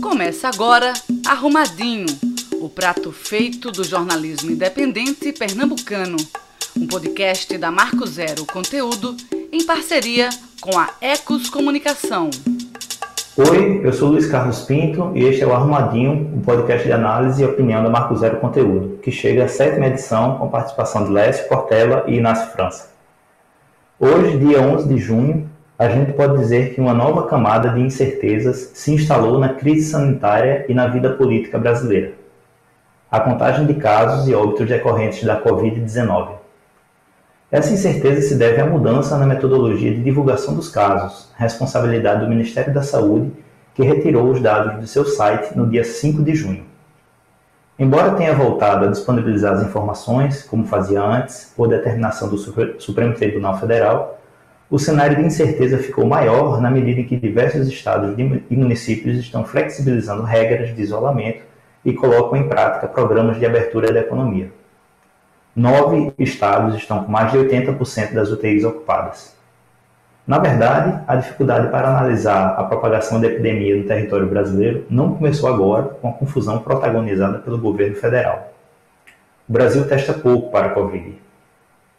Começa agora Arrumadinho, o prato feito do jornalismo independente pernambucano. Um podcast da Marco Zero Conteúdo em parceria com a Ecos Comunicação. Oi, eu sou Luiz Carlos Pinto e este é o Arrumadinho, um podcast de análise e opinião da Marco Zero Conteúdo, que chega à sétima edição com participação de Lécio Portela e Inácio França. Hoje, dia 11 de junho, a gente pode dizer que uma nova camada de incertezas se instalou na crise sanitária e na vida política brasileira. A contagem de casos e óbitos decorrentes da Covid-19. Essa incerteza se deve à mudança na metodologia de divulgação dos casos, responsabilidade do Ministério da Saúde, que retirou os dados do seu site no dia 5 de junho. Embora tenha voltado a disponibilizar as informações, como fazia antes, por determinação do Supremo Tribunal Federal, o cenário de incerteza ficou maior na medida em que diversos estados e municípios estão flexibilizando regras de isolamento e colocam em prática programas de abertura da economia. Nove estados estão com mais de 80% das UTIs ocupadas. Na verdade, a dificuldade para analisar a propagação da epidemia no território brasileiro não começou agora com a confusão protagonizada pelo governo federal. O Brasil testa pouco para a Covid,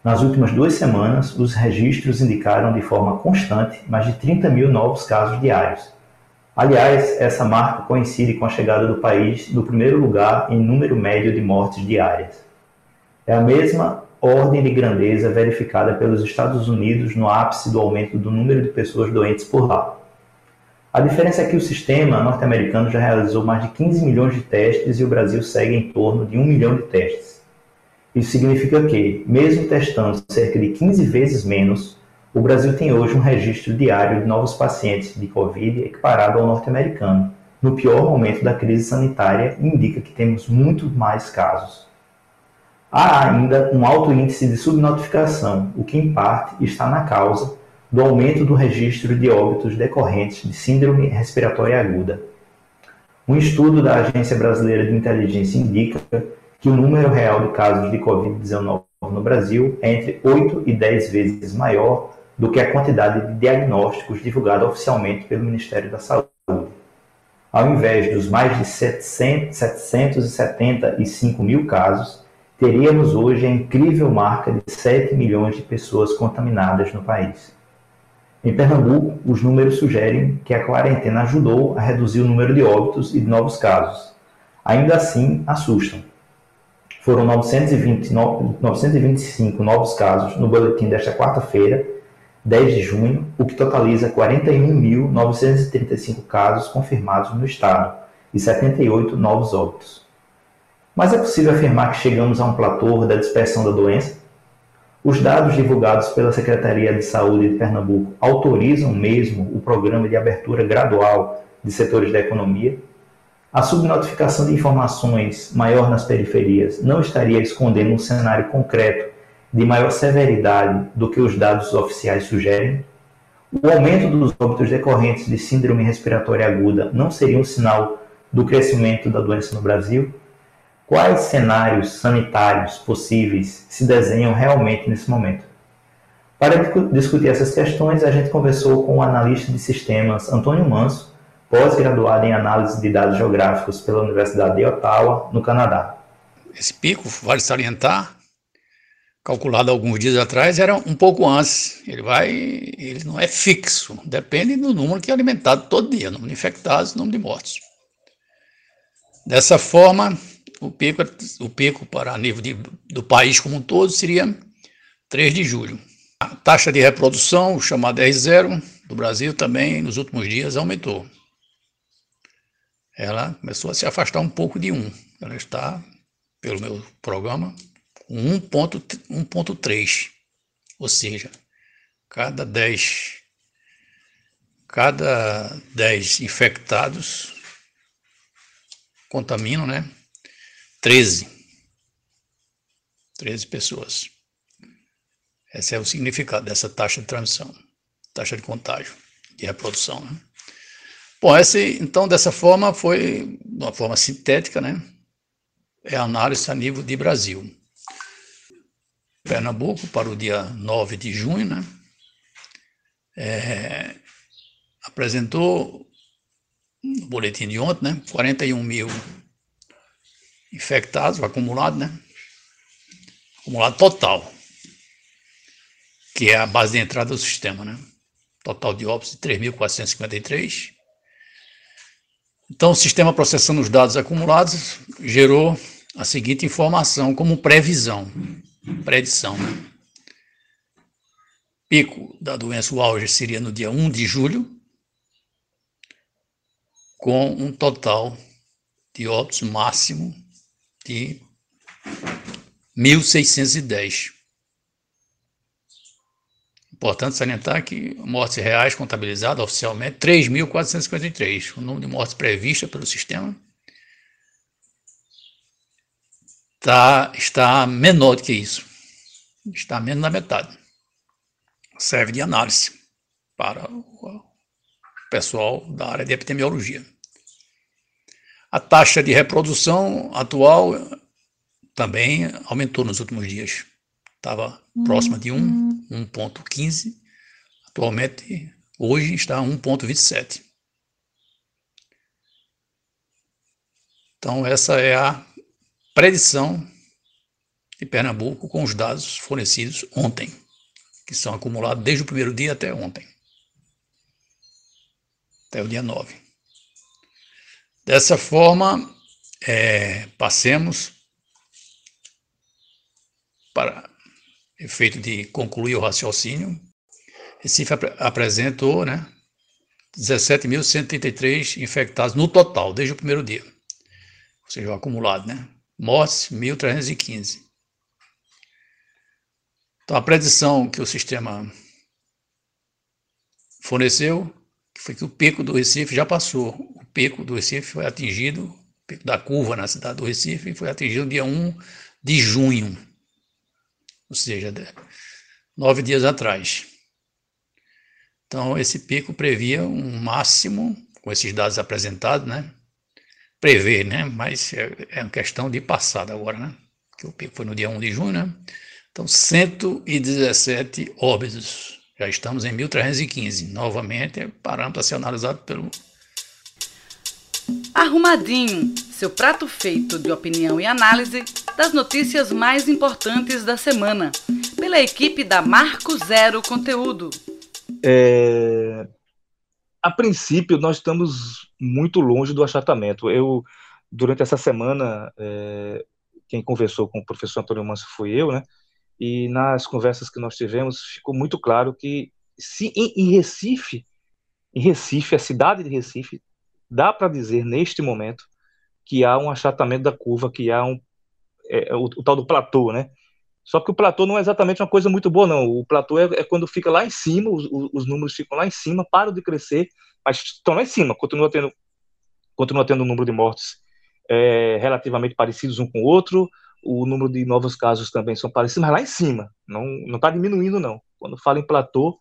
nas últimas duas semanas, os registros indicaram de forma constante mais de 30 mil novos casos diários. Aliás, essa marca coincide com a chegada do país no primeiro lugar em número médio de mortes diárias. É a mesma ordem de grandeza verificada pelos Estados Unidos no ápice do aumento do número de pessoas doentes por lá. A diferença é que o sistema norte-americano já realizou mais de 15 milhões de testes e o Brasil segue em torno de 1 milhão de testes. Isso significa que, mesmo testando cerca de 15 vezes menos, o Brasil tem hoje um registro diário de novos pacientes de Covid equiparado ao norte-americano. No pior momento da crise sanitária, indica que temos muito mais casos. Há ainda um alto índice de subnotificação, o que em parte está na causa do aumento do registro de óbitos decorrentes de síndrome respiratória aguda. Um estudo da Agência Brasileira de Inteligência indica que o número real de casos de Covid-19 no Brasil é entre 8 e 10 vezes maior do que a quantidade de diagnósticos divulgada oficialmente pelo Ministério da Saúde. Ao invés dos mais de 700, 775 mil casos, teríamos hoje a incrível marca de 7 milhões de pessoas contaminadas no país. Em Pernambuco, os números sugerem que a quarentena ajudou a reduzir o número de óbitos e de novos casos. Ainda assim, assustam foram 920, 925 novos casos no boletim desta quarta-feira, 10 de junho, o que totaliza 41.935 casos confirmados no estado e 78 novos óbitos. Mas é possível afirmar que chegamos a um platô da dispersão da doença? Os dados divulgados pela Secretaria de Saúde de Pernambuco autorizam mesmo o programa de abertura gradual de setores da economia? A subnotificação de informações maior nas periferias não estaria escondendo um cenário concreto de maior severidade do que os dados oficiais sugerem? O aumento dos óbitos decorrentes de síndrome respiratória aguda não seria um sinal do crescimento da doença no Brasil? Quais cenários sanitários possíveis se desenham realmente nesse momento? Para discutir essas questões, a gente conversou com o analista de sistemas Antônio Manso, pós-graduado em análise de dados geográficos pela Universidade de Ottawa, no Canadá. Esse pico, vale salientar, calculado alguns dias atrás, era um pouco antes. Ele vai, ele não é fixo, depende do número que é alimentado todo dia, número de infectados, número de mortos. Dessa forma, o pico, o pico para nível de, do país como um todo seria 3 de julho. A taxa de reprodução, chamada R0, do Brasil também nos últimos dias aumentou ela começou a se afastar um pouco de 1. Ela está, pelo meu programa, com 1.3. Ou seja, cada 10 cada 10 infectados contaminam, né? 13. 13 pessoas. Esse é o significado dessa taxa de transmissão, taxa de contágio, de reprodução, né? Bom, esse, então, dessa forma, foi de uma forma sintética, né? É a análise a nível de Brasil. Pernambuco, para o dia 9 de junho, né? É, apresentou no boletim de ontem, né? 41 mil infectados, acumulado, né? Acumulado total, que é a base de entrada do sistema, né? Total de óbitos de 3.453. Então, o sistema processando os dados acumulados gerou a seguinte informação como previsão, predição. Pico da doença, o auge seria no dia 1 de julho, com um total de óbitos máximo de 1.610. Importante salientar que mortes reais contabilizadas oficialmente 3.453. O número de mortes prevista pelo sistema tá, está menor do que isso. Está menos da metade. Serve de análise para o pessoal da área de epidemiologia. A taxa de reprodução atual também aumentou nos últimos dias. Estava próxima de 1, 1,15. Uhum. Atualmente, hoje está 1,27. Então, essa é a predição de Pernambuco com os dados fornecidos ontem, que são acumulados desde o primeiro dia até ontem, até o dia 9. Dessa forma, é, passemos para efeito de concluir o raciocínio. Recife ap apresentou né, 17.133 infectados no total, desde o primeiro dia. Ou seja, o acumulado, né? Mortes, 1.315. Então, a predição que o sistema forneceu foi que o pico do Recife já passou pico do Recife foi atingido, o pico da curva na cidade do Recife foi atingido no dia 1 de junho, ou seja, nove dias atrás. Então, esse pico previa um máximo, com esses dados apresentados, né? Prever, né? Mas é, é uma questão de passado agora, né? Que o pico foi no dia 1 de junho, né? Então, 117 óbitos. Já estamos em 1315. Novamente, parâmetro a ser analisado pelo Arrumadinho, seu prato feito de opinião e análise das notícias mais importantes da semana, pela equipe da Marco Zero Conteúdo. É... A princípio, nós estamos muito longe do achatamento. Eu, durante essa semana, é... quem conversou com o professor Antônio Manso foi eu, né? E nas conversas que nós tivemos, ficou muito claro que se em, em Recife, em Recife, a cidade de Recife dá para dizer neste momento que há um achatamento da curva, que há um é, é, o, o, tal do platô, né? Só que o platô não é exatamente uma coisa muito boa, não. O platô é, é quando fica lá em cima, os, os, números ficam lá em cima, param de crescer, mas estão lá em cima, continua tendo, continua tendo um número de mortes é, relativamente parecidos um com o outro, o número de novos casos também são parecidos, mas lá em cima, não está diminuindo, não. Quando fala em platô,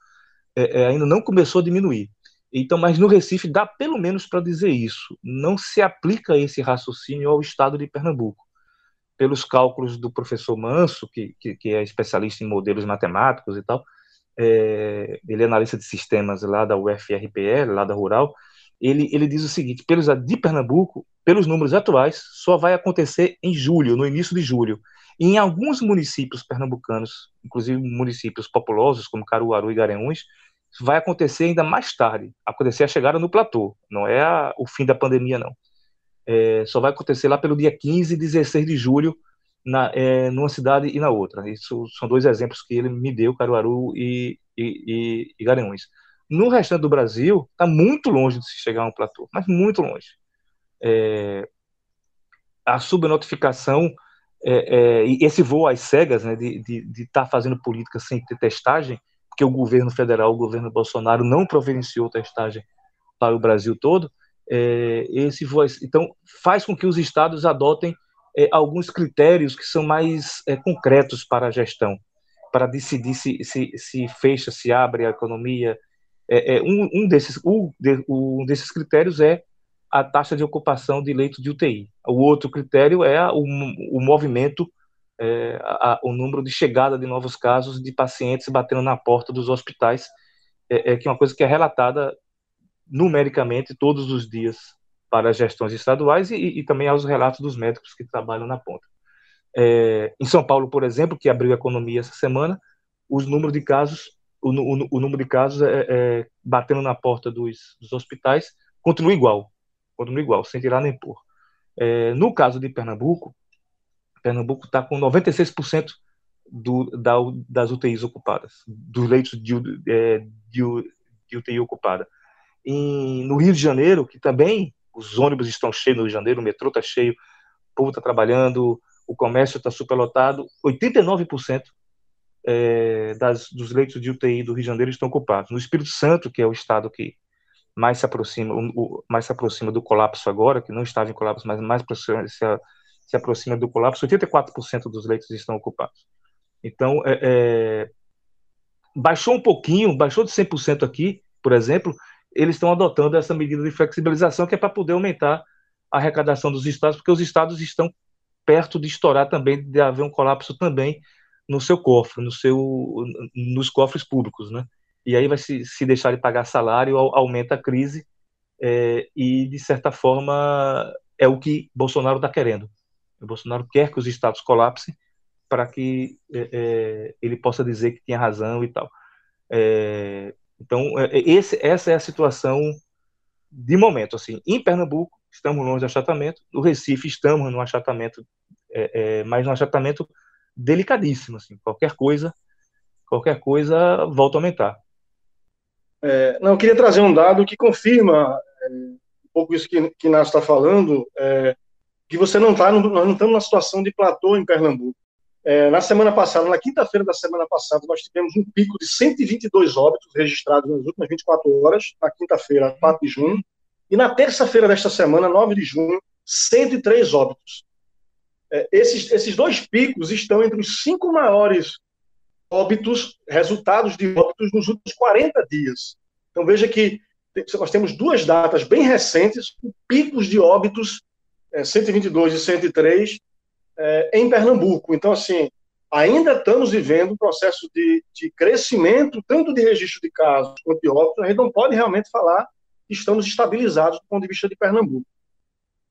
é, é, ainda não começou a diminuir. Então, mas no Recife dá pelo menos para dizer isso. Não se aplica esse raciocínio ao estado de Pernambuco. Pelos cálculos do professor Manso, que, que, que é especialista em modelos matemáticos e tal, é, ele é analista de sistemas lá da UFRPL, lá da Rural, ele, ele diz o seguinte, pelos de Pernambuco, pelos números atuais, só vai acontecer em julho, no início de julho. E em alguns municípios pernambucanos, inclusive municípios populosos, como Caruaru e Garanhuns, vai acontecer ainda mais tarde. Acontecer a chegada no platô, não é a, o fim da pandemia, não. É, só vai acontecer lá pelo dia 15 e 16 de julho, na, é, numa cidade e na outra. Isso são dois exemplos que ele me deu, Caruaru e, e, e, e Garanhuns. No restante do Brasil, está muito longe de se chegar a um platô, mas muito longe. É, a subnotificação é, é, e esse voo às cegas, né, de estar tá fazendo política sem ter testagem, porque o governo federal, o governo Bolsonaro, não providenciou testagem para o Brasil todo, é, esse voice, então faz com que os estados adotem é, alguns critérios que são mais é, concretos para a gestão, para decidir se, se, se fecha, se abre a economia. É, é, um, um, desses, um, de, um desses critérios é a taxa de ocupação de leitos de UTI. O outro critério é o, o movimento é, a, o número de chegada de novos casos de pacientes batendo na porta dos hospitais, é, é, que é uma coisa que é relatada numericamente todos os dias para as gestões estaduais e, e, também aos relatos dos médicos que trabalham na ponta. É, em São Paulo, por exemplo, que abriu a economia essa semana, os números de casos, o, o, o número de casos é, é, batendo na porta dos, dos, hospitais continua igual, continua igual, sem tirar nem pôr. É, no caso de Pernambuco, Pernambuco está com 96% do, da, das UTIs ocupadas, dos leitos de, é, de, de UTI ocupada. Em, no Rio de Janeiro, que também os ônibus estão cheios no Rio de Janeiro, o metrô está cheio, o povo está trabalhando, o comércio está superlotado, 89% é, das, dos leitos de UTI do Rio de Janeiro estão ocupados. No Espírito Santo, que é o estado que mais se aproxima, o, mais se aproxima do colapso agora, que não estava em colapso, mas mais se, se aproxima do colapso, 84% dos leitos estão ocupados. Então, é, é, baixou um pouquinho, baixou de 100% aqui, por exemplo, eles estão adotando essa medida de flexibilização que é para poder aumentar a arrecadação dos estados, porque os estados estão perto de estourar também, de haver um colapso também no seu cofre, no seu, nos cofres públicos, né? E aí vai se, se deixar de pagar salário, aumenta a crise é, e, de certa forma, é o que Bolsonaro está querendo. O Bolsonaro quer que os estados colapsem para que é, é, ele possa dizer que tinha razão e tal. É, então, é, é, esse, essa é a situação de momento. Assim, em Pernambuco, estamos longe do achatamento, no Recife, estamos no achatamento, é, mas no achatamento delicadíssimo. Assim, qualquer coisa, qualquer coisa volta a aumentar. não, eu queria trazer um dado que confirma um pouco isso que, que está falando, que você não está, nós não estamos numa situação de platô em Pernambuco. É, na semana passada, na quinta-feira da semana passada, nós tivemos um pico de 122 óbitos registrados nas últimas 24 horas, na quinta-feira, 4 de junho, e na terça-feira desta semana, 9 de junho, 103 óbitos. É, esses, esses dois picos estão entre os cinco maiores óbitos, resultados de óbitos nos últimos 40 dias. Então veja que nós temos duas datas bem recentes, picos de óbitos, é, 122 e 103, é, em Pernambuco. Então, assim, ainda estamos vivendo um processo de, de crescimento, tanto de registro de casos quanto de óbitos, a gente não pode realmente falar que estamos estabilizados do ponto de vista de Pernambuco.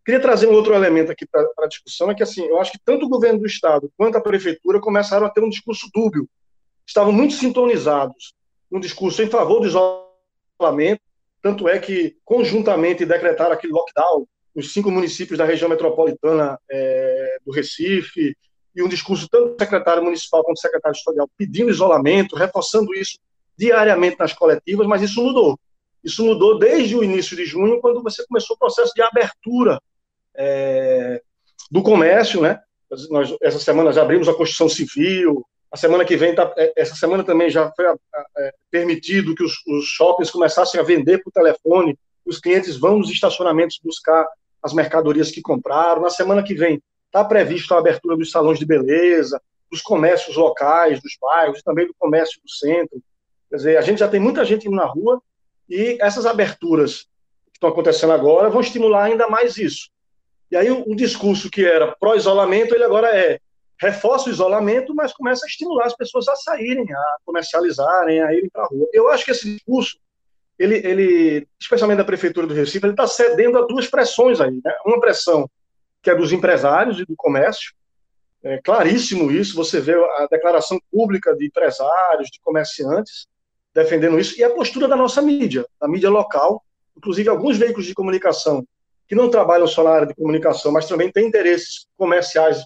Queria trazer um outro elemento aqui para a discussão, é que assim, eu acho que tanto o governo do estado quanto a prefeitura começaram a ter um discurso dúbio. Estavam muito sintonizados um discurso em favor do isolamento, tanto é que conjuntamente decretaram aquele lockdown os cinco municípios da região metropolitana é, do Recife, e um discurso tanto do secretário municipal quanto do secretário estadual pedindo isolamento, reforçando isso diariamente nas coletivas, mas isso mudou. Isso mudou desde o início de junho, quando você começou o processo de abertura é, do comércio, né? Nós, essa semana já abrimos a construção civil, a semana que vem, tá, é, essa semana também já foi é, permitido que os, os shoppings começassem a vender por telefone, os clientes vão nos estacionamentos buscar as mercadorias que compraram. Na semana que vem está prevista a abertura dos salões de beleza, dos comércios locais, dos bairros, também do comércio do centro. Quer dizer, a gente já tem muita gente indo na rua e essas aberturas que estão acontecendo agora vão estimular ainda mais isso. E aí o, o discurso que era pró-isolamento, ele agora é reforça o isolamento, mas começa a estimular as pessoas a saírem, a comercializarem, a irem para a rua. Eu acho que esse discurso ele, ele, especialmente da prefeitura do Recife, ele está cedendo a duas pressões aí, né? Uma pressão que é dos empresários e do comércio, é claríssimo isso. Você vê a declaração pública de empresários, de comerciantes defendendo isso e a postura da nossa mídia, da mídia local, inclusive alguns veículos de comunicação que não trabalham só na área de comunicação, mas também têm interesses comerciais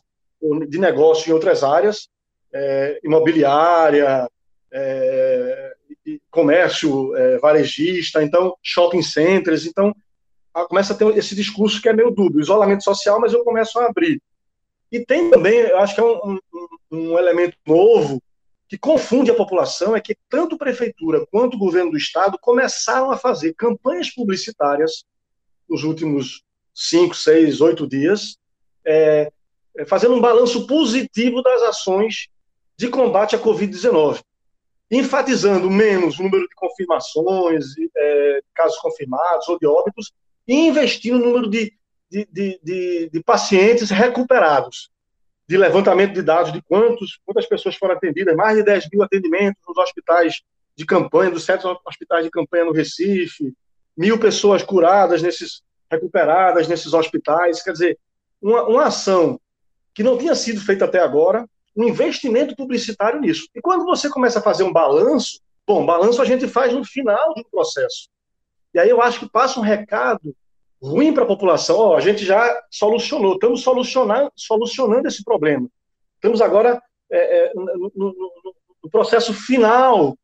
de negócio em outras áreas, é, imobiliária, é, comércio é, varejista, então shopping centers, então começa a ter esse discurso que é meio dúbio, isolamento social, mas eu começo a abrir. E tem também, eu acho que é um, um, um elemento novo que confunde a população, é que tanto prefeitura quanto o governo do estado começaram a fazer campanhas publicitárias nos últimos cinco, seis, oito dias, é, é fazendo um balanço positivo das ações de combate à Covid-19 enfatizando menos o número de confirmações, é, casos confirmados ou de óbitos, e investindo no número de, de, de, de, pacientes recuperados, de levantamento de dados de quantos, quantas pessoas foram atendidas, mais de 10 mil atendimentos nos hospitais de campanha, dos sete hospitais de campanha no Recife, mil pessoas curadas nesses, recuperadas nesses hospitais. Quer dizer, uma, uma ação que não tinha sido feita até agora, um investimento publicitário nisso. E quando você começa a fazer um balanço, bom, balanço a gente faz no final do processo. E aí eu acho que passa um recado ruim para a população. A gente já solucionou, estamos solucionando, solucionando esse problema. Estamos agora é, é, no, no, no, processo final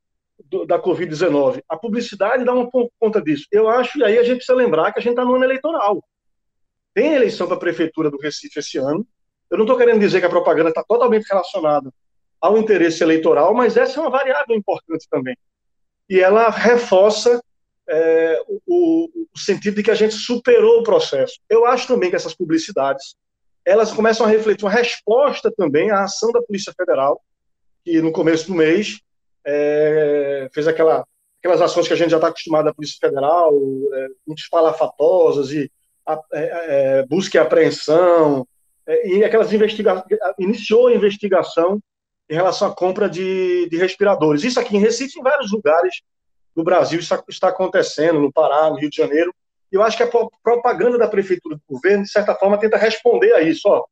do, da Covid-19. A publicidade dá uma conta disso. Eu acho, e aí a gente precisa lembrar que a gente está no ano eleitoral. Tem eleição para a Prefeitura do Recife esse ano. Eu não estou querendo dizer que a propaganda está totalmente relacionada ao interesse eleitoral, mas essa é uma variável importante também. E ela reforça é, o, o, sentido de que a gente superou o processo. Eu acho também que essas publicidades elas começam a refletir uma resposta também à ação da Polícia Federal, que no começo do mês é, fez aquela, aquelas ações que a gente já está acostumado da Polícia Federal, é, muito palafatosas e a, é, é, busca e apreensão, e aquelas investigações, iniciou a investigação em relação à compra de, de respiradores. Isso aqui em Recife, em vários lugares do Brasil, está, está acontecendo, no Pará, no Rio de Janeiro. Eu acho que a propaganda da prefeitura do governo, de certa forma, tenta responder a isso. Ó,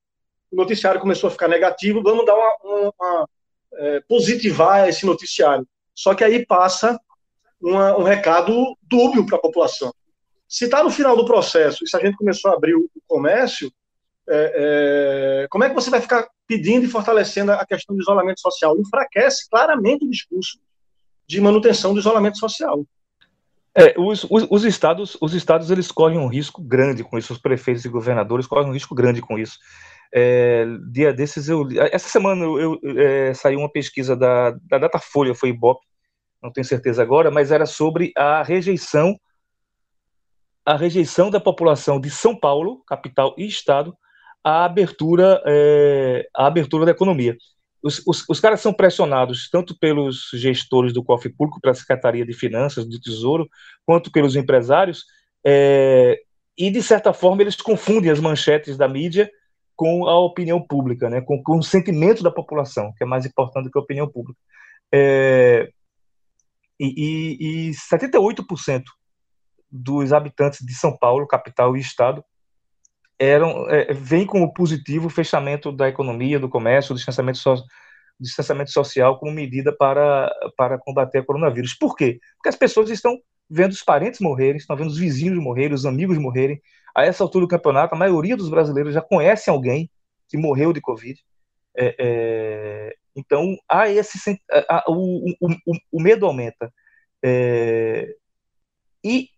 o noticiário começou a ficar negativo, vamos dar uma, uma, uma é, positivar esse noticiário. Só que aí passa uma, um recado dúbio para a população. Se está no final do processo e se a gente começou a abrir o comércio, é, é, como é que você vai ficar pedindo e fortalecendo a questão do isolamento social? Enfraquece claramente o discurso de manutenção do isolamento social. É, os, os, os, estados, os estados eles correm um risco grande com isso, os prefeitos e governadores correm um risco grande com isso. É, dia desses eu essa semana eu, eu é, saiu uma pesquisa da, da Datafolha, foi Ibope, não tenho certeza agora, mas era sobre a rejeição a rejeição da população de São Paulo, capital e estado, à abertura é, à abertura da economia os, os, os, caras são pressionados tanto pelos gestores do cofre público, pela Secretaria de Finanças, do Tesouro, quanto pelos empresários, é, e de certa forma eles confundem as manchetes da mídia com a opinião pública, né, com, com o sentimento da população, que é mais importante do que a opinião pública. É, e, e, e 78% dos habitantes de São Paulo, capital e estado, eram é, vem como positivo o fechamento da economia, do comércio, do distanciamento, so, distanciamento social como medida para, para combater o coronavírus. Por quê? Porque as pessoas estão vendo os parentes morrerem, estão vendo os vizinhos morrerem, os amigos morrerem. A essa altura do campeonato, a maioria dos brasileiros já conhecem alguém que morreu de Covid. É, é, então, há esse, o, o, o, o, medo aumenta. É, e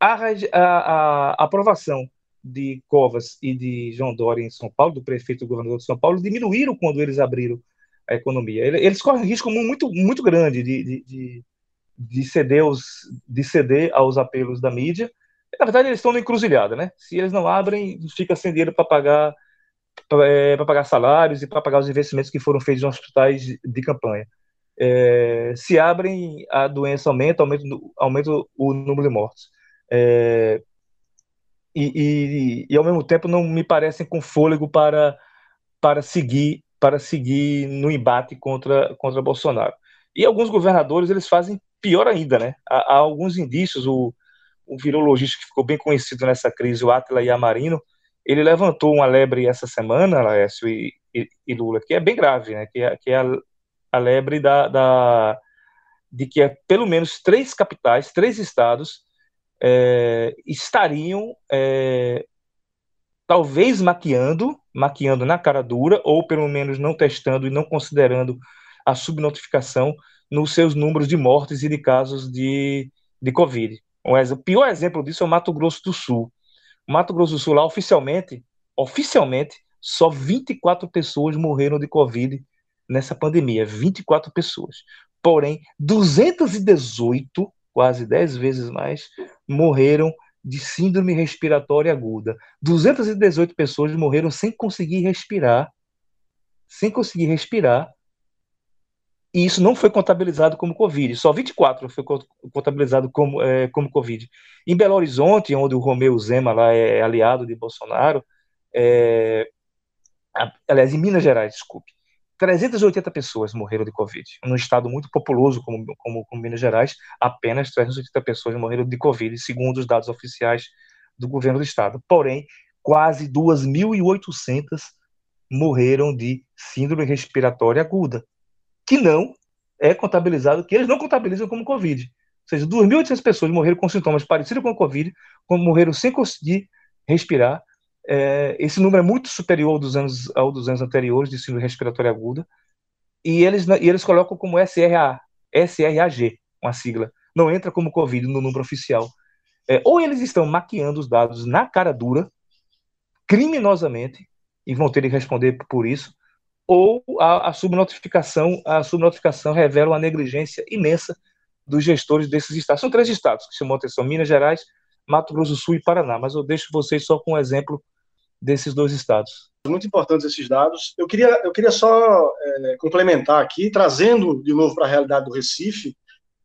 a, a, a aprovação de Covas e de João Dória em São Paulo, do prefeito e governador de São Paulo, diminuíram quando eles abriram a economia. Eles correm risco muito, muito grande de, de, de, de, ceder os, de ceder aos apelos da mídia. Na verdade, eles estão na encruzilhada, né? Se eles não abrem, fica sem dinheiro para pagar para é, pagar salários e para pagar os investimentos que foram feitos em hospitais de, de campanha. É, se abrem, a doença aumenta, aumenta, aumenta o número de mortos. É, e, e, e, ao mesmo tempo não me parecem com fôlego para, para seguir para seguir no embate contra contra Bolsonaro. E alguns governadores eles fazem pior ainda, né? Há, há alguns indícios, o, o virologista que ficou bem conhecido nessa crise, o Atila Yamarino, ele levantou uma lebre essa semana, Laércio e, e, e, Lula, que é bem grave, né? Que é, que é a, a lebre da, da, de que é pelo menos três capitais, três estados é, estariam é, talvez maquiando, maquiando na cara dura, ou pelo menos não testando e não considerando a subnotificação nos seus números de mortes e de casos de, de Covid. O pior exemplo disso é o Mato Grosso do Sul. O Mato Grosso do Sul, lá oficialmente, oficialmente, só 24 pessoas morreram de Covid nessa pandemia. 24 pessoas. Porém, 218 quase 10 vezes mais, morreram de síndrome respiratória aguda. 218 pessoas morreram sem conseguir respirar, sem conseguir respirar, e isso não foi contabilizado como Covid, só 24 foi contabilizado como, é, como Covid. Em Belo Horizonte, onde o Romeu Zema lá é aliado de Bolsonaro, é, aliás, em Minas Gerais, desculpe, 380 pessoas morreram de Covid. Num estado muito populoso como, como, como Minas Gerais, apenas 380 pessoas morreram de Covid, segundo os dados oficiais do governo do estado. Porém, quase 2.800 morreram de síndrome respiratória aguda, que não é contabilizado, que eles não contabilizam como Covid. Ou seja, 2.800 pessoas morreram com sintomas parecidos com o Covid, como morreram sem conseguir respirar. É, esse número é muito superior dos anos, ao dos anos anteriores de síndrome respiratória aguda. E eles, e eles colocam como SRA, SRAG, uma sigla. Não entra como Covid no número oficial. É, ou eles estão maquiando os dados na cara dura, criminosamente, e vão ter que responder por isso, ou a, a subnotificação, a subnotificação revela uma negligência imensa dos gestores desses estados. São três estados que chamam atenção: Minas Gerais, Mato Grosso do Sul e Paraná. Mas eu deixo vocês só com um exemplo desses dois estados. Muito importantes esses dados. Eu queria, eu queria só é, complementar aqui, trazendo de novo para a realidade do Recife,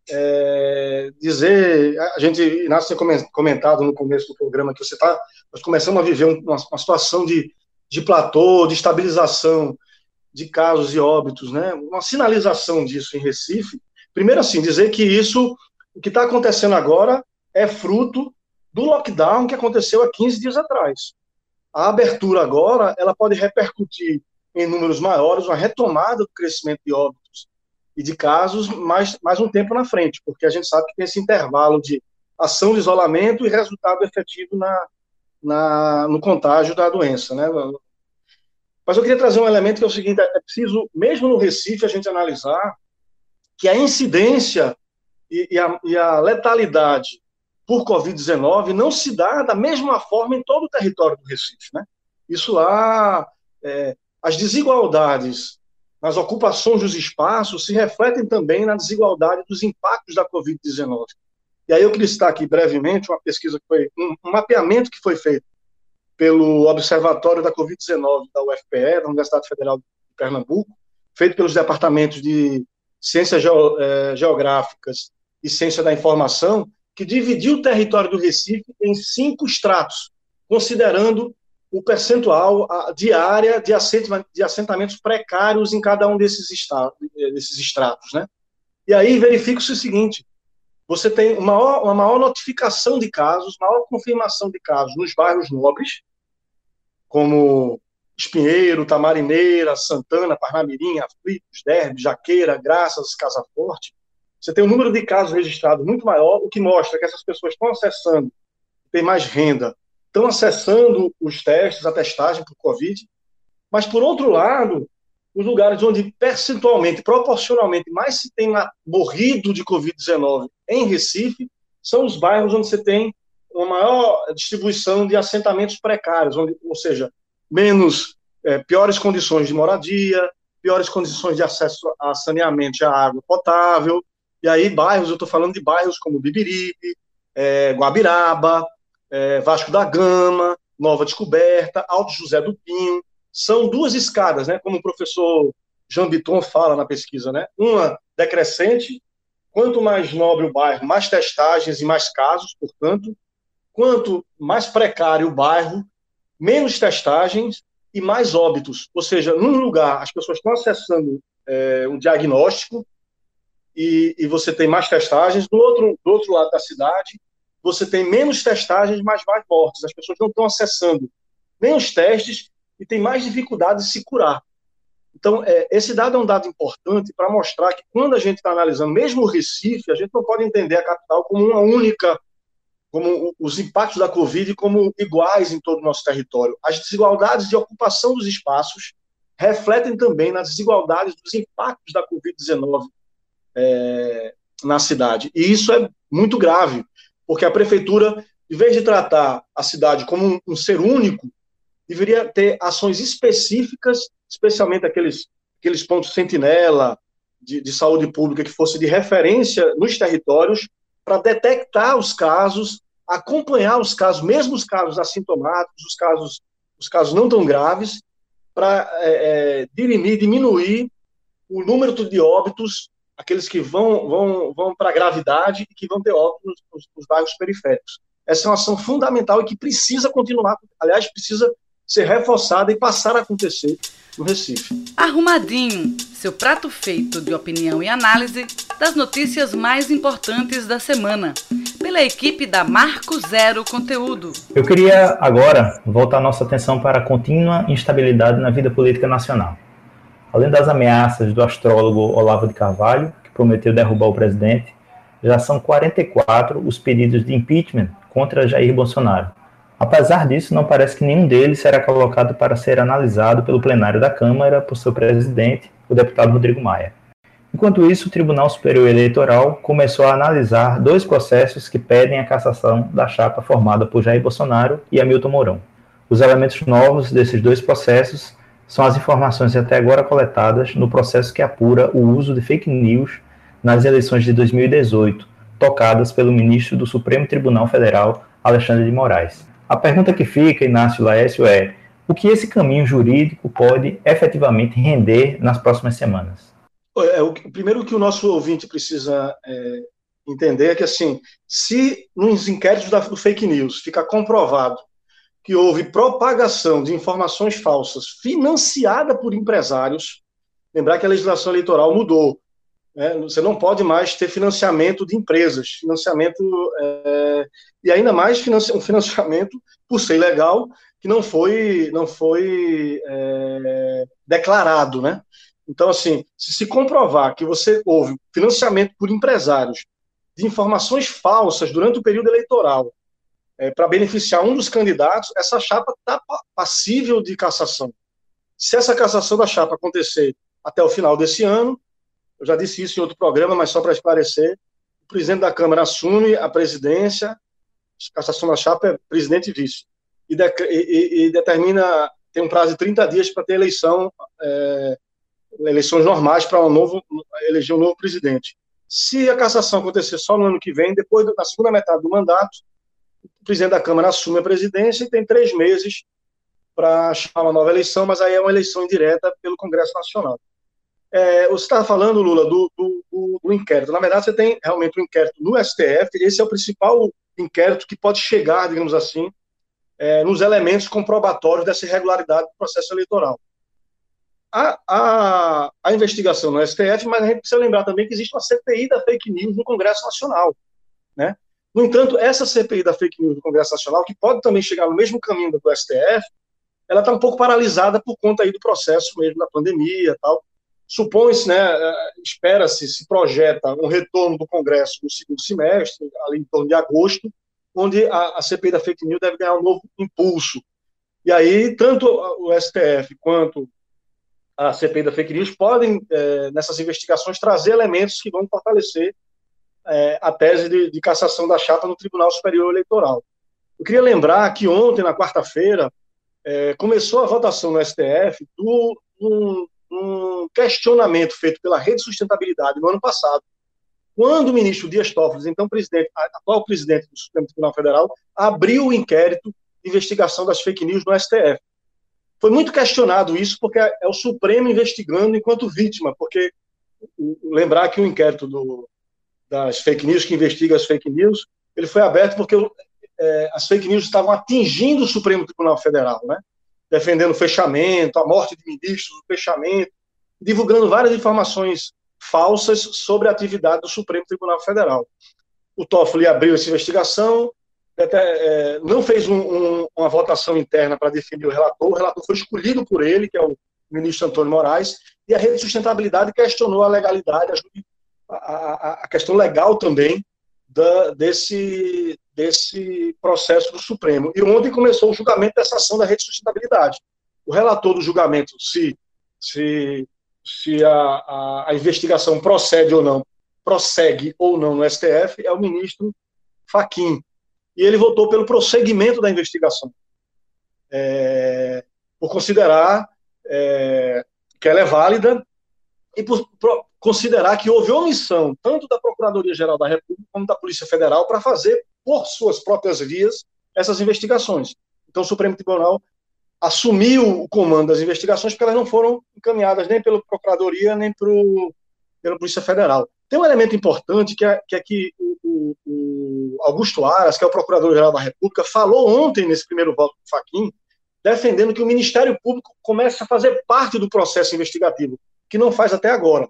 é, dizer, a gente, Inácio tinha comentado no começo do programa que você está, nós começamos a viver uma, uma situação de, de platô, de estabilização de casos e óbitos, né? Uma sinalização disso em Recife. Primeiro, assim, dizer que isso, o que está acontecendo agora, é fruto do lockdown que aconteceu há 15 dias atrás. A abertura agora, ela pode repercutir em números maiores, uma retomada do crescimento de óbitos e de casos mais, mais um tempo na frente, porque a gente sabe que tem esse intervalo de ação de isolamento e resultado efetivo na, na, no contágio da doença, né? Mas eu queria trazer um elemento que é o seguinte: é preciso, mesmo no Recife, a gente analisar que a incidência e, e, a, e a, letalidade por Covid-19 não se dá da mesma forma em todo o território do Recife, né? Isso lá, é, as desigualdades nas ocupações dos espaços se refletem também na desigualdade dos impactos da Covid-19. E aí eu queria citar aqui brevemente uma pesquisa que foi, um, um mapeamento que foi feito pelo Observatório da Covid-19 da UFPE, da Universidade Federal de Pernambuco, feito pelos departamentos de Ciências eh, Geográficas e Ciência da Informação, que dividiu o território do Recife em cinco estratos, considerando o percentual de área de assentamentos precários em cada um desses, estados, desses estratos. Né? E aí verifica-se o seguinte: você tem uma maior, uma maior notificação de casos, maior confirmação de casos nos bairros nobres, como Espinheiro, Tamarineira, Santana, Parnamirim, Aflitos, Derbe, Jaqueira, Graças, Casa Forte. Você tem um número de casos registrados muito maior, o que mostra que essas pessoas estão acessando, têm mais renda, estão acessando os testes, a testagem por Covid, mas, por outro lado, os lugares onde percentualmente, proporcionalmente, mais se tem morrido de Covid-19 em Recife, são os bairros onde você tem uma maior distribuição de assentamentos precários, onde, ou seja, menos é, piores condições de moradia, piores condições de acesso a saneamento e a água potável. E aí, bairros, eu estou falando de bairros como Bibiribe, é, Guabiraba, é, Vasco da Gama, Nova Descoberta, Alto José do Pinho. São duas escadas, né, como o professor Jean Bitton fala na pesquisa, né? Uma decrescente, quanto mais nobre o bairro, mais testagens e mais casos, portanto, quanto mais precário o bairro, menos testagens e mais óbitos. Ou seja, num lugar as pessoas estão acessando é, um diagnóstico e, e, você tem mais testagens, do outro, do outro lado da cidade você tem menos testagens, mas mais mortes. As pessoas não estão acessando nem os testes e tem mais dificuldade de se curar. Então, é, esse dado é um dado importante para mostrar que quando a gente está analisando, mesmo o Recife, a gente não pode entender a capital como uma única, como os impactos da Covid como iguais em todo o nosso território. As desigualdades de ocupação dos espaços refletem também nas desigualdades dos impactos da Covid-19 é, na cidade. E isso é muito grave porque a prefeitura, em vez de tratar a cidade como um, um ser único, deveria ter ações específicas, especialmente aqueles, aqueles pontos sentinela de, de saúde pública que fosse de referência nos territórios, para detectar os casos, acompanhar os casos, mesmo os casos assintomáticos, os casos, os casos não tão graves, para é, é, dirimir, diminuir o número de óbitos aqueles que vão, vão, vão para a gravidade e que vão ter óbitos nos, nos bairros periféricos. Essa é uma ação fundamental e que precisa continuar, aliás, precisa ser reforçada e passar a acontecer no Recife. Arrumadinho, seu prato feito de opinião e análise das notícias mais importantes da semana pela equipe da Marco Zero Conteúdo. Eu queria agora voltar nossa atenção para a contínua instabilidade na vida política nacional. Além das ameaças do astrólogo Olavo de Carvalho, que prometeu derrubar o presidente, já são 44 os pedidos de impeachment contra Jair Bolsonaro. Apesar disso, não parece que nenhum deles será colocado para ser analisado pelo plenário da Câmara por seu presidente, o deputado Rodrigo Maia. Enquanto isso, o Tribunal Superior Eleitoral começou a analisar dois processos que pedem a cassação da chapa formada por Jair Bolsonaro e Hamilton Mourão. Os elementos novos desses dois processos são as informações até agora coletadas no processo que apura o uso de fake news nas eleições de 2018, tocadas pelo ministro do Supremo Tribunal Federal, Alexandre de Moraes. A pergunta que fica, Inácio Laércio, é: o que esse caminho jurídico pode efetivamente render nas próximas semanas? É, o, primeiro que o nosso ouvinte precisa é, entender é que, assim, se nos inquéritos da, do fake news fica comprovado que houve propagação de informações falsas financiada por empresários, lembrar que a legislação eleitoral mudou. Né? Você não pode mais ter financiamento de empresas, financiamento é, e ainda mais financi um financiamento por ser ilegal que não foi não foi é, declarado, né? Então, assim, se se comprovar que você houve financiamento por empresários de informações falsas durante o período eleitoral é, para beneficiar um dos candidatos, essa chapa está passível de cassação. Se essa cassação da chapa acontecer até o final desse ano, eu já disse isso em outro programa, mas só para esclarecer, o presidente da Câmara assume a presidência, cassação da chapa é presidente e vice, e, de, e, e determina, tem um prazo de 30 dias para ter eleição é, eleições normais para um novo, eleger um novo presidente. Se a cassação acontecer só no ano que vem, depois da segunda metade do mandato, o presidente da Câmara assume a presidência e tem três meses para chamar uma nova eleição, mas aí é uma eleição indireta pelo Congresso Nacional. É, você estava falando, Lula, do, do, do, inquérito. Na verdade, você tem realmente um inquérito no STF, esse é o principal inquérito que pode chegar, digamos assim, é, nos elementos comprobatórios dessa irregularidade do processo eleitoral a, a, a, investigação no STF, mas a gente precisa lembrar também que existe uma CPI da fake news no Congresso Nacional. Né? No entanto, essa CPI da fake news no Congresso Nacional, que pode também chegar no mesmo caminho do STF, ela está um pouco paralisada por conta aí do processo mesmo da pandemia tal. Supõe-se, né, é, espera-se, se projeta um retorno do Congresso no segundo semestre, ali em torno de agosto, onde a, a CPI da fake news deve ganhar um novo impulso. E aí, tanto o STF quanto a CPI da fake news podem, é, nessas investigações, trazer elementos que vão fortalecer é, a tese de, de, cassação da chapa no Tribunal Superior Eleitoral. Eu queria lembrar que ontem, na quarta-feira, é, começou a votação no STF do um, um, questionamento feito pela Rede Sustentabilidade no ano passado, quando o ministro Dias Toffoli, então presidente, atual presidente do Supremo Tribunal Federal, abriu o inquérito de investigação das fake news no STF. Foi muito questionado isso, porque é o Supremo investigando enquanto vítima, porque lembrar que o inquérito do, das fake news, que investiga as fake news, ele foi aberto porque é, as fake news estavam atingindo o Supremo Tribunal Federal, né? defendendo o fechamento, a morte de ministros, o fechamento, divulgando várias informações falsas sobre a atividade do Supremo Tribunal Federal. O Toffoli abriu essa investigação, é, não fez um, um, uma votação interna para definir o relator, o relator foi escolhido por ele, que é o ministro Antônio Moraes, e a Rede de Sustentabilidade questionou a legalidade, a, a, a questão legal também da, desse, desse processo do Supremo. E ontem começou o julgamento dessa ação da Rede de Sustentabilidade. O relator do julgamento, se, se, se a, a, a investigação procede ou não, prossegue ou não no STF, é o ministro Faquim e ele votou pelo prosseguimento da investigação, é, por considerar é, que ela é válida e por, por, considerar que houve omissão tanto da Procuradoria-Geral da República como da Polícia Federal para fazer, por suas próprias vias, essas investigações. Então, o Supremo Tribunal assumiu o comando das investigações porque elas não foram encaminhadas nem pela Procuradoria nem pro, pela Polícia Federal. Tem um elemento importante que é que, é que o, o, Augusto Aras, que é o Procurador-Geral da República, falou ontem, nesse primeiro voto do Faquim, defendendo que o Ministério Público comece a fazer parte do processo investigativo, que não faz até agora.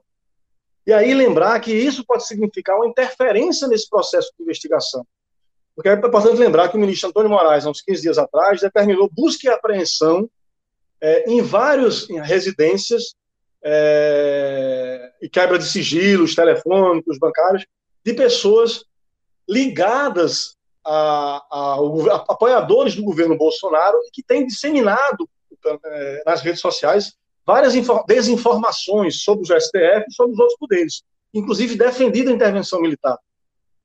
E aí lembrar que isso pode significar uma interferência nesse processo de investigação. Porque é importante lembrar que o ministro Antônio Moraes, há uns 15 dias atrás, determinou busca e apreensão é, em várias residências é, e quebra de sigilos telefônicos, bancários, de pessoas ligadas a, a, a, apoiadores do governo Bolsonaro e que têm disseminado é, nas redes sociais várias desinformações sobre o STF e sobre os outros poderes, inclusive defendido a intervenção militar.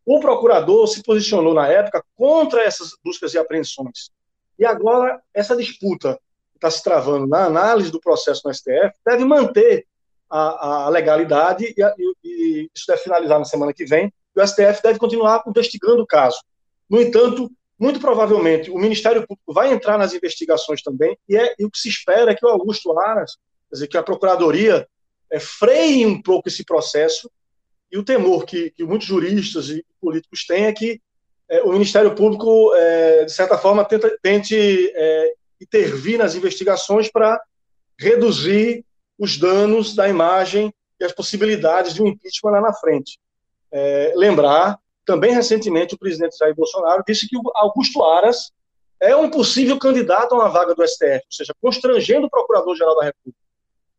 O procurador se posicionou na época contra essas buscas e apreensões. E agora, essa disputa que está se travando na análise do processo no STF deve manter a, a legalidade e, e, e, isso deve finalizar na semana que vem. E o STF deve continuar investigando o caso. No entanto, muito provavelmente o Ministério Público vai entrar nas investigações também e, é, e o que se espera é que o Augusto Aras, quer dizer, que a Procuradoria é, freie um pouco esse processo e o temor que, que muitos juristas e políticos têm é que é, o Ministério Público, é, de certa forma, tenta, tente é, intervir nas investigações para reduzir os danos da imagem e as possibilidades de um impeachment lá na frente. É, lembrar, também recentemente, o presidente Jair Bolsonaro disse que o Augusto Aras é um possível candidato a uma vaga do STF, ou seja, constrangendo o Procurador-Geral da República.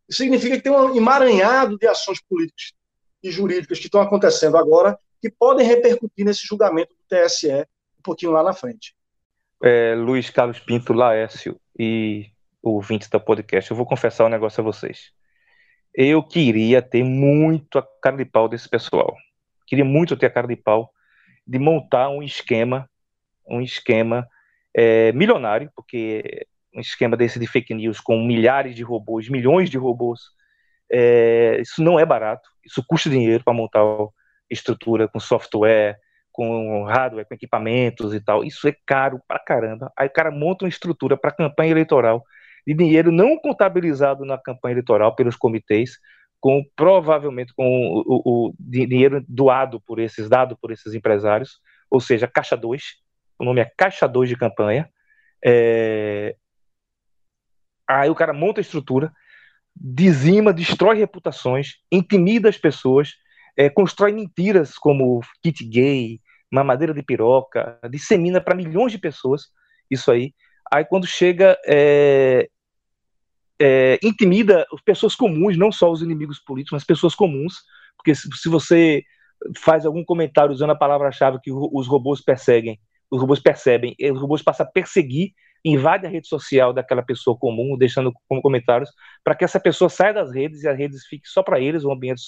Significa que tem um emaranhado de ações políticas e jurídicas que estão acontecendo agora que podem repercutir nesse julgamento do TSE um pouquinho lá na frente. É, Luiz Carlos Pinto, Laércio e ouvintes da podcast, eu vou confessar um negócio a vocês. Eu queria ter muito a cara de pau desse pessoal. Queria muito ter a cara de pau de montar um esquema, um esquema é, milionário, porque um esquema desse de fake news com milhares de robôs, milhões de robôs, é, isso não é barato, isso custa dinheiro para montar estrutura com software, com hardware, com equipamentos e tal. Isso é caro pra caramba. Aí o cara monta uma estrutura para campanha eleitoral de dinheiro não contabilizado na campanha eleitoral pelos comitês, com provavelmente com o, o, o dinheiro doado por esses, dado por esses empresários, ou seja, caixa 2, o nome é caixa 2 de campanha. É... Aí o cara monta a estrutura, dizima, destrói reputações, intimida as pessoas, é, constrói mentiras como kit gay, mamadeira de piroca, dissemina para milhões de pessoas isso aí. Aí quando chega, é, é, intimida as pessoas comuns, não só os inimigos políticos, mas pessoas comuns, porque se, se você faz algum comentário usando a palavra-chave que os robôs perseguem, os robôs percebem, os robôs passam a perseguir, invade a rede social daquela pessoa comum, deixando como comentários, para que essa pessoa saia das redes e as redes fiquem só para eles, um ambiente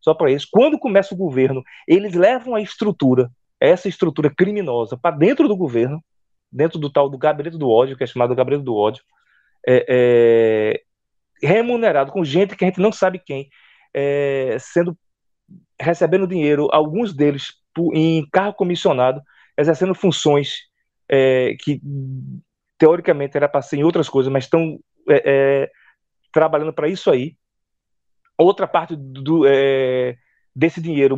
só para eles. Quando começa o governo, eles levam a estrutura, essa estrutura criminosa, para dentro do governo, dentro do tal do gabinete do ódio, que é chamado gabinete do ódio, é, é, remunerado com gente que a gente não sabe quem, é, sendo recebendo dinheiro, alguns deles em carro comissionado, exercendo funções é, que teoricamente era para ser em outras coisas, mas estão é, é, trabalhando para isso aí. Outra parte do, é, desse dinheiro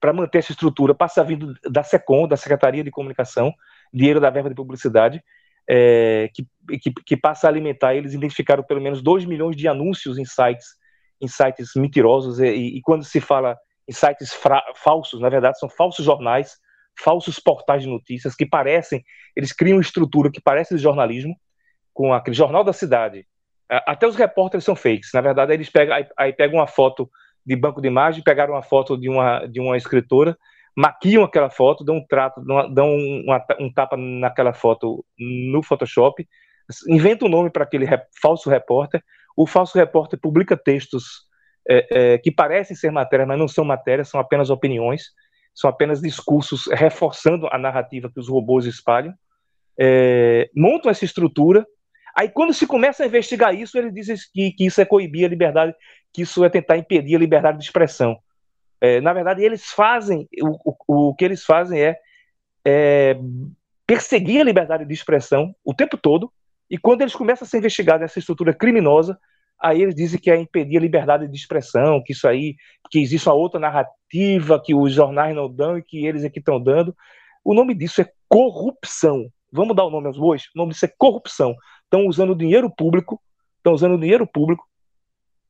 para manter essa estrutura passa vindo da SECOM, da Secretaria de Comunicação, dinheiro da verba de publicidade, é, que, que, que, passa a alimentar. Eles identificaram pelo menos 2 milhões de anúncios em sites, em sites mentirosos, e, e quando se fala em sites falsos, na verdade são falsos jornais, falsos portais de notícias que parecem, eles criam estrutura que parece de jornalismo, com aquele jornal da cidade, até os repórteres são fakes. Na verdade, eles pegam, aí, aí pegam uma foto de banco de imagem, pegaram uma foto de uma, de uma escritora, maquiam aquela foto, dão um trato, dão uma, um tapa naquela foto no Photoshop, inventa um nome para aquele rep, falso repórter. O falso repórter publica textos é, é, que parecem ser matérias, mas não são matérias, são apenas opiniões, são apenas discursos reforçando a narrativa que os robôs espalham. É, montam essa estrutura Aí, quando se começa a investigar isso, eles dizem que, que isso é coibir a liberdade, que isso é tentar impedir a liberdade de expressão. É, na verdade, eles fazem, o, o, o que eles fazem é, é, perseguir a liberdade de expressão o tempo todo, e quando eles começam a ser investigados nessa estrutura criminosa, aí eles dizem que é impedir a liberdade de expressão, que isso aí, que existe uma outra narrativa que os jornais não dão e que eles é que estão dando. O nome disso é corrupção. Vamos dar o nome aos bois? O nome disso é corrupção estão usando dinheiro público, estão usando dinheiro público.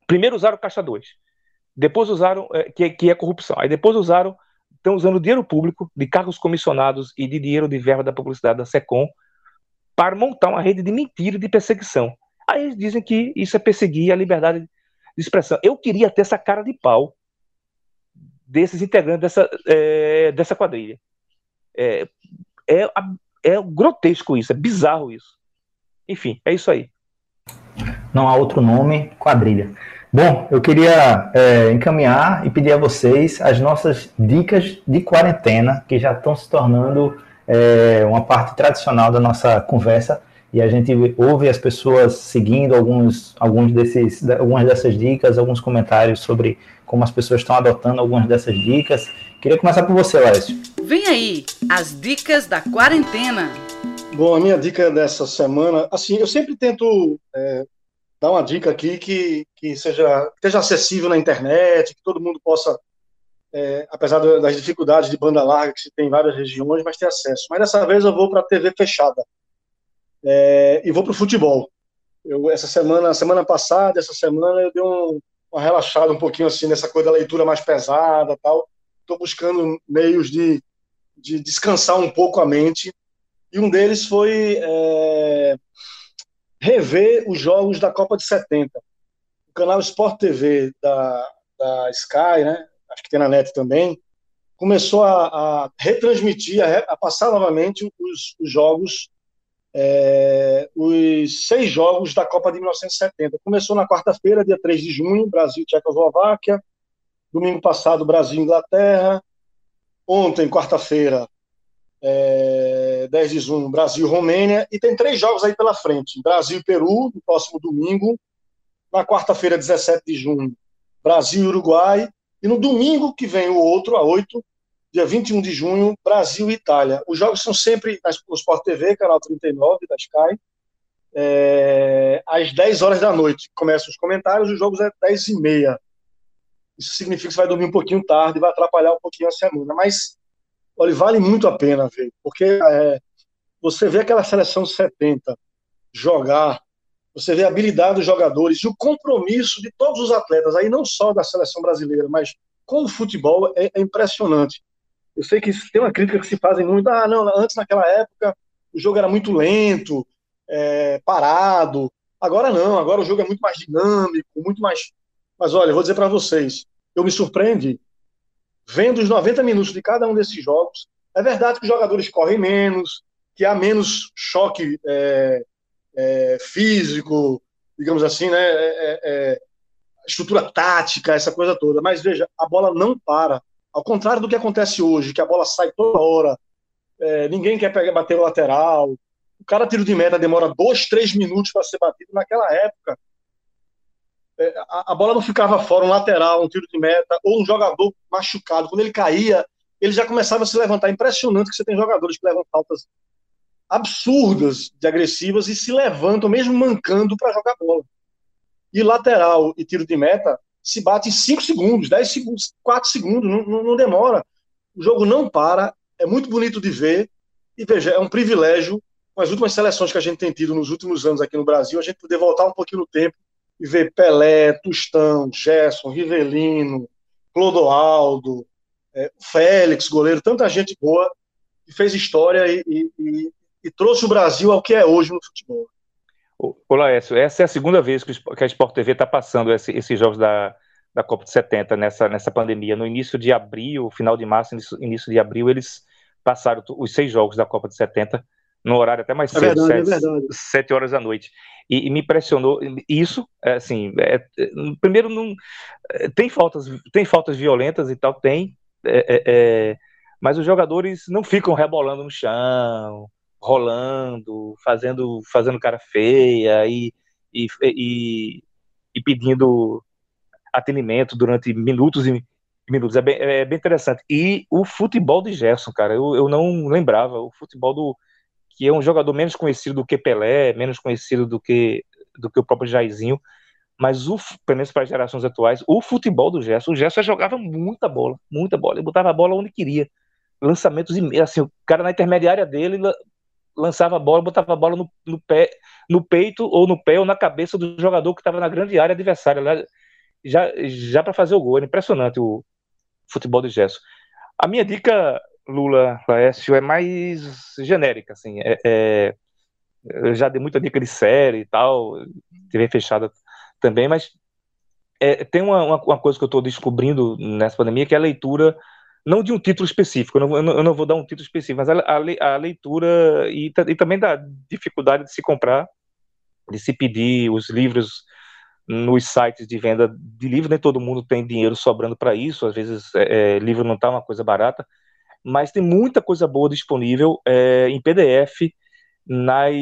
Primeiro usaram Caixa 2, depois usaram, é, que, que é corrupção, aí depois usaram estão usando dinheiro público, de cargos comissionados e de dinheiro de verba da publicidade da SECOM para montar uma rede de mentira e de perseguição. Aí eles dizem que isso é perseguir a liberdade de expressão. Eu queria ter essa cara de pau desses integrantes dessa, é, dessa quadrilha. É, é, é grotesco isso, é bizarro isso. Enfim, é isso aí. Não há outro nome, quadrilha. Bom, eu queria é, encaminhar e pedir a vocês as nossas dicas de quarentena, que já estão se tornando é, uma parte tradicional da nossa conversa, e a gente ouve as pessoas seguindo alguns, alguns desses, algumas dessas dicas, alguns comentários sobre como as pessoas estão adotando algumas dessas dicas. Queria começar por você, Lécio. Vem aí, as dicas da quarentena. Bom, a minha dica dessa semana, assim, eu sempre tento é, dar uma dica aqui que, que seja esteja acessível na internet, que todo mundo possa, é, apesar das dificuldades de banda larga que se tem em várias regiões, mas ter acesso. Mas dessa vez eu vou para a TV fechada é, e vou para o futebol. Eu, essa semana, semana passada, essa semana eu dei um, uma relaxada um pouquinho assim nessa coisa da leitura mais pesada, tal. Estou buscando meios de, de descansar um pouco a mente. E um deles foi é, rever os jogos da Copa de 70. O canal Sport TV da, da Sky, né, acho que tem na net também, começou a, a retransmitir, a, a, passar novamente os, os jogos, é, os seis jogos da Copa de 1970. Começou na quarta-feira, dia 3 de junho, Brasil e Tchecoslováquia. Domingo passado, Brasil e Inglaterra. Ontem, quarta-feira, é, 10 de junho, Brasil Romênia, e tem três jogos aí pela frente: Brasil e Peru, no próximo domingo, na quarta-feira, 17 de junho, Brasil e Uruguai, e no domingo que vem o outro, a 8, dia 21 de junho, Brasil e Itália. Os jogos são sempre no Sport TV, canal 39 da Sky, é, às 10 horas da noite. Começam os comentários, os jogos é 10 e meia. Isso significa que você vai dormir um pouquinho tarde, vai atrapalhar um pouquinho a semana. Mas olha, vale muito a pena ver, porque é, você vê aquela seleção 70 jogar, você vê a habilidade dos jogadores e o compromisso de todos os atletas, aí não só da seleção brasileira, mas com o futebol é, é impressionante. Eu sei que tem uma crítica que se fazem muito, ah, não, antes naquela época o jogo era muito lento, é, parado, agora não, agora o jogo é muito mais dinâmico, muito mais. Mas olha, eu vou dizer para vocês, eu me surpreendi vendo os 90 minutos de cada um desses jogos. É verdade que os jogadores correm menos, que há menos choque é, é, físico, digamos assim, né? É, é, é, estrutura tática, essa coisa toda. Mas veja, a bola não para. Ao contrário do que acontece hoje, que a bola sai toda hora, é, ninguém quer pegar, bater o lateral. O cara tiro de meta demora dois, três minutos para ser batido. Naquela época, é, a, a, bola não ficava fora, um lateral, um tiro de meta, ou um jogador machucado. Quando ele caía, ele já começava a se levantar. Impressionante que você tem jogadores que levam faltas absurdas de agressivas e se levantam, mesmo mancando, para jogar bola. E lateral e tiro de meta se bate em 5 segundos, 10 segundos, 4 segundos, não, não, não demora. O jogo não para, é muito bonito de ver. E veja, é um privilégio, com as últimas seleções que a gente tem tido nos últimos anos aqui no Brasil, a gente poder voltar um pouquinho no tempo e ver Pelé, Tustão, Gerson, Rivelino, Clodoaldo, é, Félix, goleiro, tanta gente boa que fez história e, e, e, e trouxe o Brasil ao que é hoje no futebol. Ô, Laércio, essa é a segunda vez que a Sport TV está passando esse, esses jogos da, da Copa de 70 nessa, nessa pandemia. No início de abril, final de março, início, início de abril, eles passaram os seis jogos da Copa de 70 no horário até mais é cedo, é verdade, sete, é sete, horas da noite. E, e me impressionou isso, é, assim, é, é, primeiro não tem faltas, tem faltas violentas e tal, tem, mas os jogadores não ficam rebolando no chão, rolando, fazendo, fazendo cara feia e, e, e, e pedindo atendimento durante minutos e minutos. É bem, é bem interessante. E o futebol de Gerson, cara, eu, eu não lembrava. O futebol do, que é um jogador menos conhecido do que Pelé, menos conhecido do que, do que o próprio Jairzinho, mas o, pelo menos para as gerações atuais, o futebol do Gerson, o Gerson jogava muita bola, muita bola, ele botava a bola onde queria, lançamentos e assim, o cara na intermediária dele lançava a bola, botava a bola no, no pé, no peito ou no pé ou na cabeça do jogador que estava na grande área adversária, já já para fazer o gol, era impressionante o futebol do Gerson. A minha dica, Lula, Laércio, é mais genérica, assim, é, é, eu já dei muita dica de série e tal, TV fechada também, mas é, tem uma, uma, coisa que eu estou descobrindo nessa pandemia, que é a leitura, não de um título específico, eu não, eu não vou dar um título específico, mas a, a, a leitura e, e, também da dificuldade de se comprar, de se pedir os livros nos sites de venda de livro, nem todo mundo tem dinheiro sobrando para isso, às vezes é, é, livro não está uma coisa barata, mas tem muita coisa boa disponível é, em PDF, nas,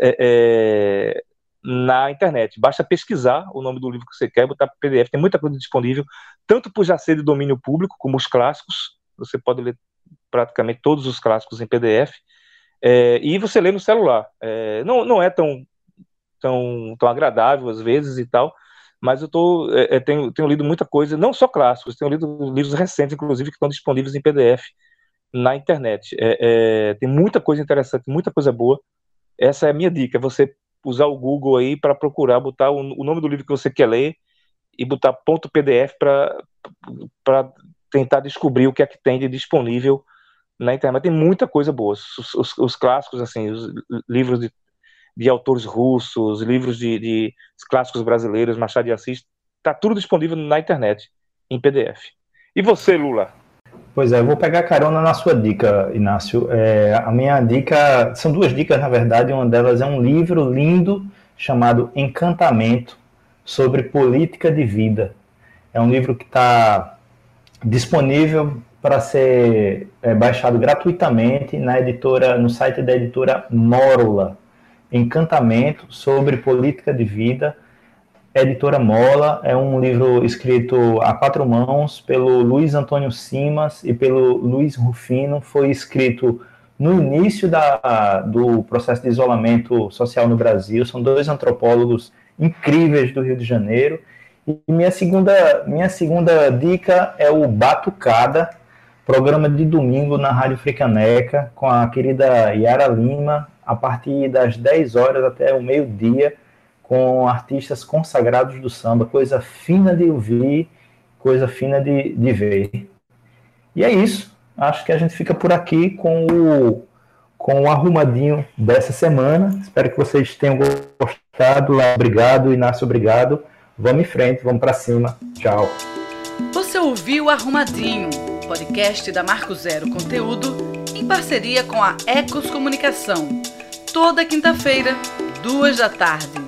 é, é, na internet. Basta pesquisar o nome do livro que você quer, botar PDF. Tem muita coisa disponível, tanto por já ser de domínio público, como os clássicos. Você pode ler praticamente todos os clássicos em PDF. É, e você lê no celular. É, não, não é tão, tão, tão agradável às vezes e tal, mas eu tô, é, é tenho, tenho lido muita coisa, não só clássicos, tenho lido livros recentes, inclusive, que estão disponíveis em PDF na internet. É, é, tem muita coisa interessante, muita coisa boa. Essa é a minha dica, você usar o Google aí para procurar, botar o, nome do livro que você quer ler e botar ponto PDF para tentar descobrir o que é que tem de disponível na internet. Tem muita coisa boa. Os, os, os clássicos, assim, os livros de, de autores russos, livros de, de clássicos brasileiros, Machado de Assis, está tudo disponível na internet, em PDF. E você, Lula? Pois é, eu vou pegar carona na sua dica, Inácio. É, a minha dica, são duas dicas na verdade, uma delas é um livro lindo chamado Encantamento, sobre política de vida. É um livro que está disponível para ser é, baixado gratuitamente na editora, no site da editora Mórula. Encantamento sobre política de vida Editora Mola é um livro escrito a quatro mãos pelo Luiz Antônio Simas e pelo Luiz Rufino. Foi escrito no início da, do processo de isolamento social no Brasil. São dois antropólogos incríveis do Rio de Janeiro. E minha segunda, minha segunda dica é o Batucada, programa de domingo na Rádio Fricaneca, com a querida Yara Lima, a partir das 10 horas até o meio-dia com artistas consagrados do samba, coisa fina de ouvir, coisa fina de, de ver. E é isso. Acho que a gente fica por aqui com o, com o arrumadinho dessa semana. Espero que vocês tenham gostado. Obrigado, Inácio, obrigado. Vamos em frente, vamos para cima. Tchau. Você ouviu Arrumadinho, podcast da Marco Zero Conteúdo, em parceria com a Ecos Comunicação. Toda quinta-feira, duas da tarde